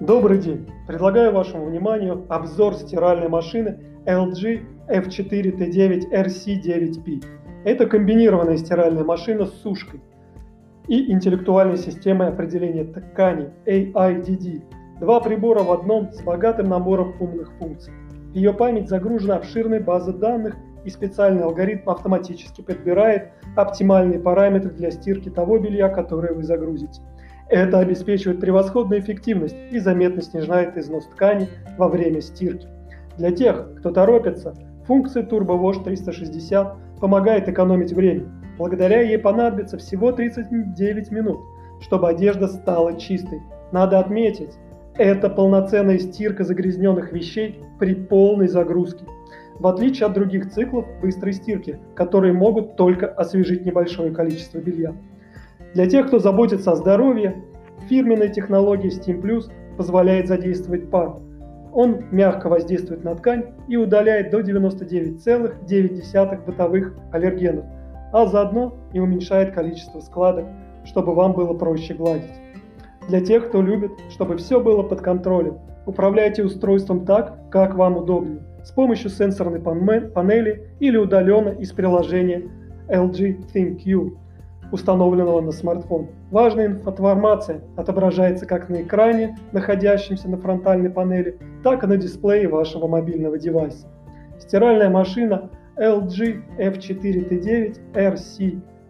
Добрый день! Предлагаю вашему вниманию обзор стиральной машины LG F4T9 RC9P. Это комбинированная стиральная машина с сушкой и интеллектуальной системой определения ткани AIDD. Два прибора в одном с богатым набором умных функций. В ее память загружена обширная база данных и специальный алгоритм автоматически подбирает оптимальные параметры для стирки того белья, которое вы загрузите. Это обеспечивает превосходную эффективность и заметно снижает износ ткани во время стирки. Для тех, кто торопится, функция Turbo Wash 360 помогает экономить время. Благодаря ей понадобится всего 39 минут, чтобы одежда стала чистой. Надо отметить, это полноценная стирка загрязненных вещей при полной загрузке. В отличие от других циклов быстрой стирки, которые могут только освежить небольшое количество белья. Для тех, кто заботится о здоровье, фирменная технология Steam Plus позволяет задействовать пар. Он мягко воздействует на ткань и удаляет до 99,9 бытовых аллергенов, а заодно и уменьшает количество складок, чтобы вам было проще гладить. Для тех, кто любит, чтобы все было под контролем, управляйте устройством так, как вам удобнее, с помощью сенсорной панели или удаленно из приложения LG ThinQ установленного на смартфон. Важная информация отображается как на экране, находящемся на фронтальной панели, так и на дисплее вашего мобильного девайса. Стиральная машина LG F4T9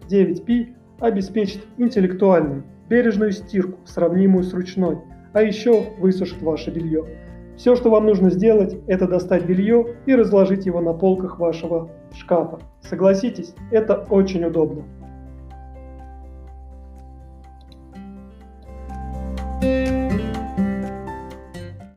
RC9P обеспечит интеллектуальную, бережную стирку, сравнимую с ручной, а еще высушит ваше белье. Все, что вам нужно сделать, это достать белье и разложить его на полках вашего шкафа. Согласитесь, это очень удобно.